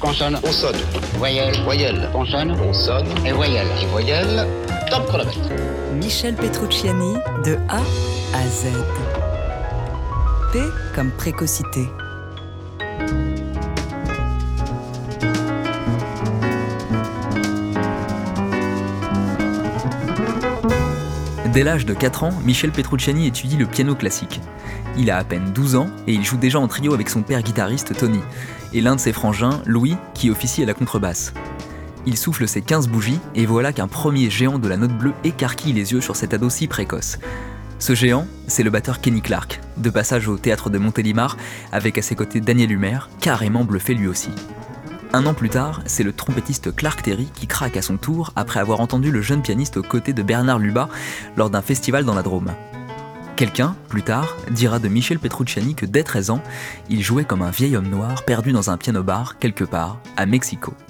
Consonne. On sonne. Voyelle. Voyelle. Consonne. On sonne. Et voyelle. Et voyelle. Top chronomètre. Michel Petrucciani de A à Z. P comme précocité. Dès l'âge de 4 ans, Michel Petrucciani étudie le piano classique. Il a à peine 12 ans et il joue déjà en trio avec son père guitariste Tony et l'un de ses frangins, Louis, qui officie à la contrebasse. Il souffle ses 15 bougies et voilà qu'un premier géant de la note bleue écarquille les yeux sur cet ado si précoce. Ce géant, c'est le batteur Kenny Clark, de passage au théâtre de Montélimar, avec à ses côtés Daniel Humer, carrément bluffé lui aussi. Un an plus tard, c'est le trompettiste Clark Terry qui craque à son tour après avoir entendu le jeune pianiste aux côtés de Bernard Lubat lors d'un festival dans la Drôme. Quelqu'un, plus tard, dira de Michel Petrucciani que dès 13 ans, il jouait comme un vieil homme noir perdu dans un piano-bar quelque part, à Mexico. «